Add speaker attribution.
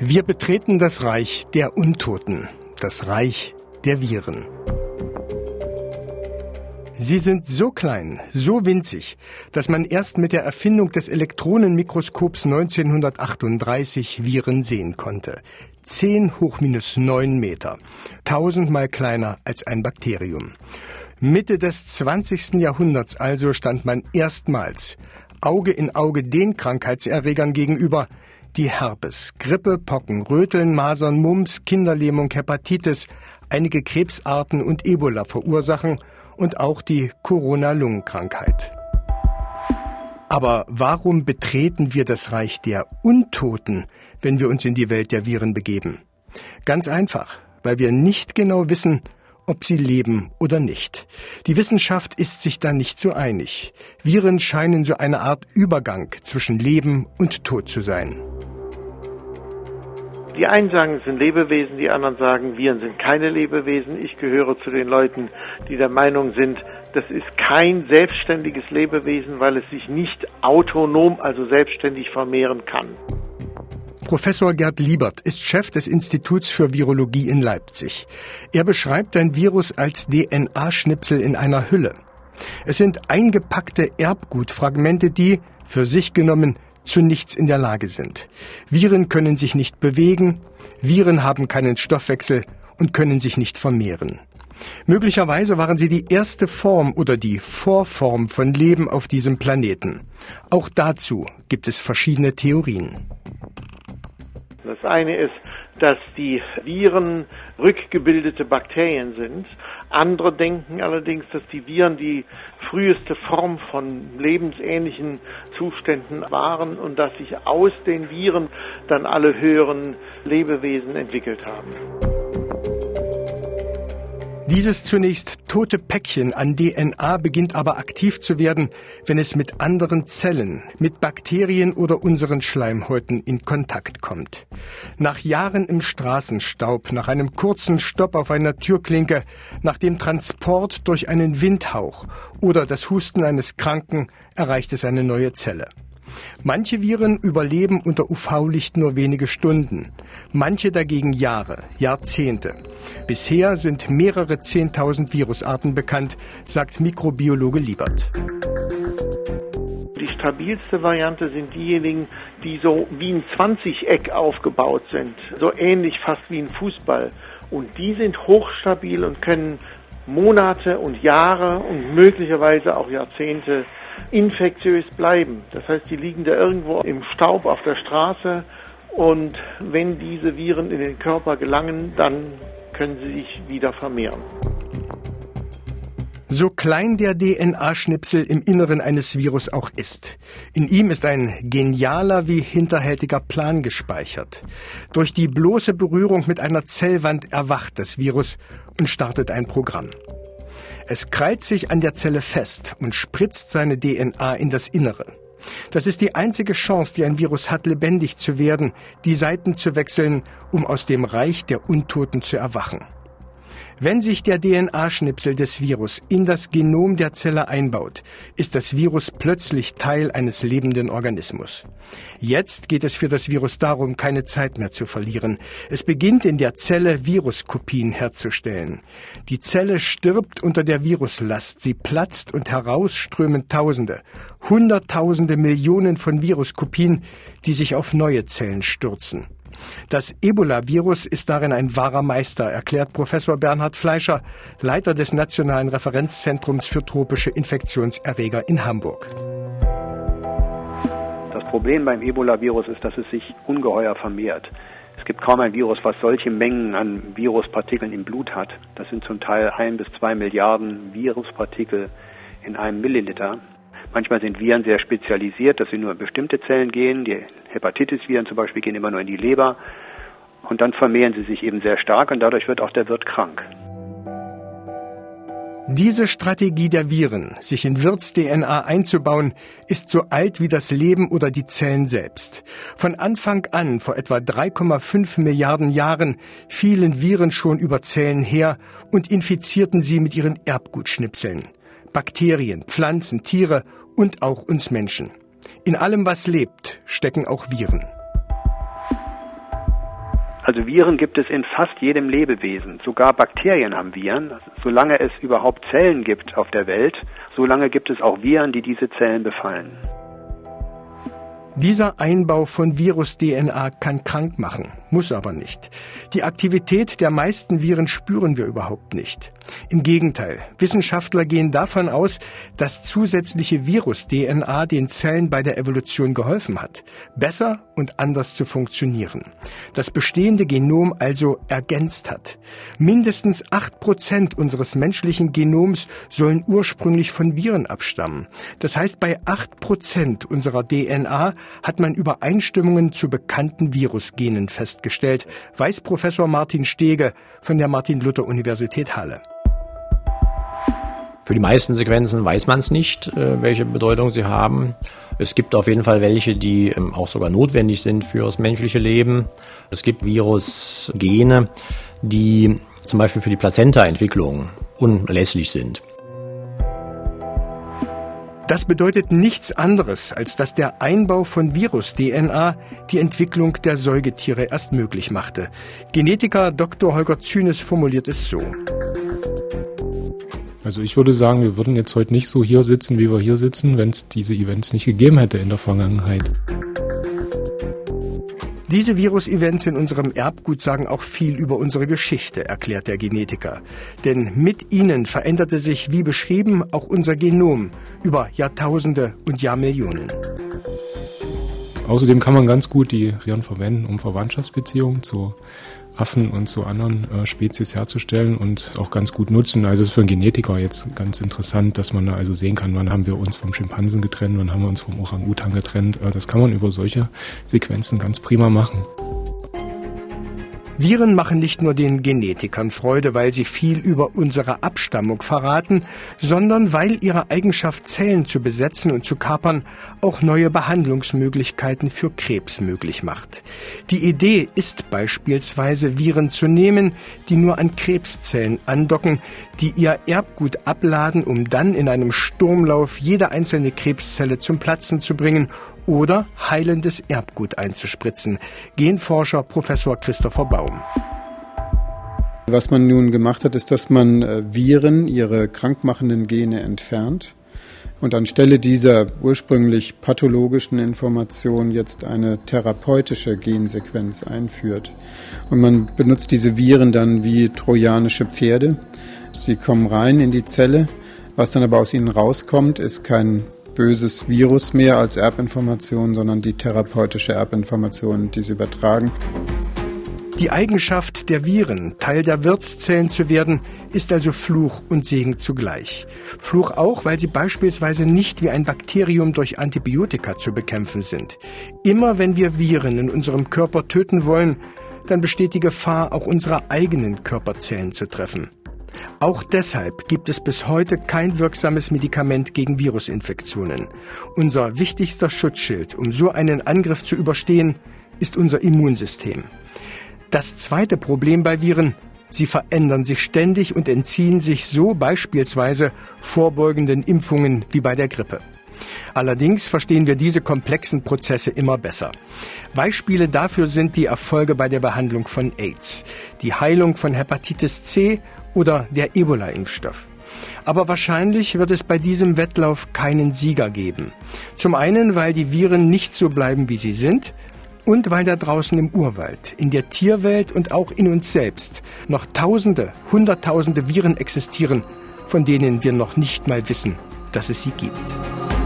Speaker 1: Wir betreten das Reich der Untoten, das Reich der Viren. Sie sind so klein, so winzig, dass man erst mit der Erfindung des Elektronenmikroskops 1938 Viren sehen konnte. 10 hoch minus 9 Meter, tausendmal kleiner als ein Bakterium. Mitte des 20. Jahrhunderts also stand man erstmals Auge in Auge den Krankheitserregern gegenüber, die Herpes, Grippe, Pocken, Röteln, Masern, Mumps, Kinderlähmung, Hepatitis, einige Krebsarten und Ebola verursachen und auch die Corona-Lungenkrankheit. Aber warum betreten wir das Reich der Untoten, wenn wir uns in die Welt der Viren begeben? Ganz einfach, weil wir nicht genau wissen, ob sie leben oder nicht. Die Wissenschaft ist sich da nicht so einig. Viren scheinen so eine Art Übergang zwischen Leben und Tod zu sein.
Speaker 2: Die einen sagen, es sind Lebewesen, die anderen sagen, Viren sind keine Lebewesen. Ich gehöre zu den Leuten, die der Meinung sind, das ist kein selbstständiges Lebewesen, weil es sich nicht autonom, also selbstständig vermehren kann.
Speaker 1: Professor Gerd Liebert ist Chef des Instituts für Virologie in Leipzig. Er beschreibt ein Virus als DNA-Schnipsel in einer Hülle. Es sind eingepackte Erbgutfragmente, die, für sich genommen, zu nichts in der Lage sind. Viren können sich nicht bewegen, Viren haben keinen Stoffwechsel und können sich nicht vermehren. Möglicherweise waren sie die erste Form oder die Vorform von Leben auf diesem Planeten. Auch dazu gibt es verschiedene Theorien.
Speaker 2: Das eine ist, dass die Viren rückgebildete Bakterien sind. Andere denken allerdings, dass die Viren die früheste Form von lebensähnlichen Zuständen waren und dass sich aus den Viren dann alle höheren Lebewesen entwickelt haben.
Speaker 1: Dieses zunächst tote Päckchen an DNA beginnt aber aktiv zu werden, wenn es mit anderen Zellen, mit Bakterien oder unseren Schleimhäuten in Kontakt kommt. Nach Jahren im Straßenstaub, nach einem kurzen Stopp auf einer Türklinke, nach dem Transport durch einen Windhauch oder das Husten eines Kranken erreicht es eine neue Zelle. Manche Viren überleben unter UV-Licht nur wenige Stunden, manche dagegen Jahre, Jahrzehnte. Bisher sind mehrere Zehntausend Virusarten bekannt, sagt Mikrobiologe Liebert.
Speaker 2: Die stabilste Variante sind diejenigen, die so wie ein 20-Eck aufgebaut sind, so ähnlich fast wie ein Fußball. Und die sind hochstabil und können Monate und Jahre und möglicherweise auch Jahrzehnte infektiös bleiben. Das heißt, die liegen da irgendwo im Staub auf der Straße und wenn diese Viren in den Körper gelangen, dann können sie sich wieder vermehren.
Speaker 1: So klein der DNA-Schnipsel im Inneren eines Virus auch ist, in ihm ist ein genialer wie hinterhältiger Plan gespeichert. Durch die bloße Berührung mit einer Zellwand erwacht das Virus und startet ein Programm. Es krallt sich an der Zelle fest und spritzt seine DNA in das Innere. Das ist die einzige Chance, die ein Virus hat, lebendig zu werden, die Seiten zu wechseln, um aus dem Reich der Untoten zu erwachen. Wenn sich der DNA-Schnipsel des Virus in das Genom der Zelle einbaut, ist das Virus plötzlich Teil eines lebenden Organismus. Jetzt geht es für das Virus darum, keine Zeit mehr zu verlieren. Es beginnt in der Zelle Viruskopien herzustellen. Die Zelle stirbt unter der Viruslast, sie platzt und herausströmen Tausende, Hunderttausende Millionen von Viruskopien, die sich auf neue Zellen stürzen. Das Ebola-Virus ist darin ein wahrer Meister, erklärt Professor Bernhard Fleischer, Leiter des Nationalen Referenzzentrums für tropische Infektionserreger in Hamburg.
Speaker 3: Das Problem beim Ebola-Virus ist, dass es sich ungeheuer vermehrt. Es gibt kaum ein Virus, was solche Mengen an Viruspartikeln im Blut hat. Das sind zum Teil ein bis zwei Milliarden Viruspartikel in einem Milliliter. Manchmal sind Viren sehr spezialisiert, dass sie nur in bestimmte Zellen gehen. Die Hepatitis-Viren zum Beispiel gehen immer nur in die Leber. Und dann vermehren sie sich eben sehr stark und dadurch wird auch der Wirt krank.
Speaker 1: Diese Strategie der Viren, sich in Wirts-DNA einzubauen, ist so alt wie das Leben oder die Zellen selbst. Von Anfang an, vor etwa 3,5 Milliarden Jahren, fielen Viren schon über Zellen her und infizierten sie mit ihren Erbgutschnipseln. Bakterien, Pflanzen, Tiere und auch uns Menschen. In allem, was lebt, stecken auch Viren.
Speaker 3: Also Viren gibt es in fast jedem Lebewesen. Sogar Bakterien haben Viren. Solange es überhaupt Zellen gibt auf der Welt, solange gibt es auch Viren, die diese Zellen befallen.
Speaker 1: Dieser Einbau von Virus-DNA kann krank machen, muss aber nicht. Die Aktivität der meisten Viren spüren wir überhaupt nicht. Im Gegenteil, Wissenschaftler gehen davon aus, dass zusätzliche Virus-DNA den Zellen bei der Evolution geholfen hat, besser und anders zu funktionieren. Das bestehende Genom also ergänzt hat. Mindestens acht Prozent unseres menschlichen Genoms sollen ursprünglich von Viren abstammen. Das heißt, bei acht Prozent unserer DNA hat man Übereinstimmungen zu bekannten Virusgenen festgestellt, weiß Professor Martin Stege von der Martin-Luther-Universität Halle.
Speaker 4: Für die meisten Sequenzen weiß man es nicht, äh, welche Bedeutung sie haben. Es gibt auf jeden Fall welche, die ähm, auch sogar notwendig sind für das menschliche Leben. Es gibt Virusgene, die zum Beispiel für die Plazenta-Entwicklung unerlässlich sind.
Speaker 1: Das bedeutet nichts anderes, als dass der Einbau von Virus-DNA die Entwicklung der Säugetiere erst möglich machte. Genetiker Dr. Holger Zynes formuliert es so.
Speaker 5: Also ich würde sagen, wir würden jetzt heute nicht so hier sitzen, wie wir hier sitzen, wenn es diese Events nicht gegeben hätte in der Vergangenheit.
Speaker 1: Diese Virus-Events in unserem Erbgut sagen auch viel über unsere Geschichte, erklärt der Genetiker. Denn mit ihnen veränderte sich, wie beschrieben, auch unser Genom über Jahrtausende und Jahrmillionen.
Speaker 5: Außerdem kann man ganz gut die Viren verwenden, um Verwandtschaftsbeziehungen zu Affen und zu anderen äh, Spezies herzustellen und auch ganz gut nutzen. Also es ist für einen Genetiker jetzt ganz interessant, dass man da also sehen kann, wann haben wir uns vom Schimpansen getrennt, wann haben wir uns vom Orang-Utan getrennt. Äh, das kann man über solche Sequenzen ganz prima machen.
Speaker 1: Viren machen nicht nur den Genetikern Freude, weil sie viel über unsere Abstammung verraten, sondern weil ihre Eigenschaft, Zellen zu besetzen und zu kapern, auch neue Behandlungsmöglichkeiten für Krebs möglich macht. Die Idee ist beispielsweise, Viren zu nehmen, die nur an Krebszellen andocken, die ihr Erbgut abladen, um dann in einem Sturmlauf jede einzelne Krebszelle zum Platzen zu bringen oder heilendes Erbgut einzuspritzen. Genforscher Professor Christopher Baum.
Speaker 6: Was man nun gemacht hat, ist, dass man äh, Viren, ihre krankmachenden Gene entfernt und anstelle dieser ursprünglich pathologischen Information jetzt eine therapeutische Gensequenz einführt. Und man benutzt diese Viren dann wie trojanische Pferde. Sie kommen rein in die Zelle. Was dann aber aus ihnen rauskommt, ist kein böses Virus mehr als Erbinformation, sondern die therapeutische Erbinformation, die sie übertragen.
Speaker 1: Die Eigenschaft der Viren, Teil der Wirtszellen zu werden, ist also Fluch und Segen zugleich. Fluch auch, weil sie beispielsweise nicht wie ein Bakterium durch Antibiotika zu bekämpfen sind. Immer wenn wir Viren in unserem Körper töten wollen, dann besteht die Gefahr, auch unsere eigenen Körperzellen zu treffen. Auch deshalb gibt es bis heute kein wirksames Medikament gegen Virusinfektionen. Unser wichtigster Schutzschild, um so einen Angriff zu überstehen, ist unser Immunsystem. Das zweite Problem bei Viren, sie verändern sich ständig und entziehen sich so beispielsweise vorbeugenden Impfungen wie bei der Grippe. Allerdings verstehen wir diese komplexen Prozesse immer besser. Beispiele dafür sind die Erfolge bei der Behandlung von AIDS, die Heilung von Hepatitis C oder der Ebola-Impfstoff. Aber wahrscheinlich wird es bei diesem Wettlauf keinen Sieger geben. Zum einen, weil die Viren nicht so bleiben, wie sie sind, und weil da draußen im Urwald, in der Tierwelt und auch in uns selbst noch Tausende, Hunderttausende Viren existieren, von denen wir noch nicht mal wissen, dass es sie gibt.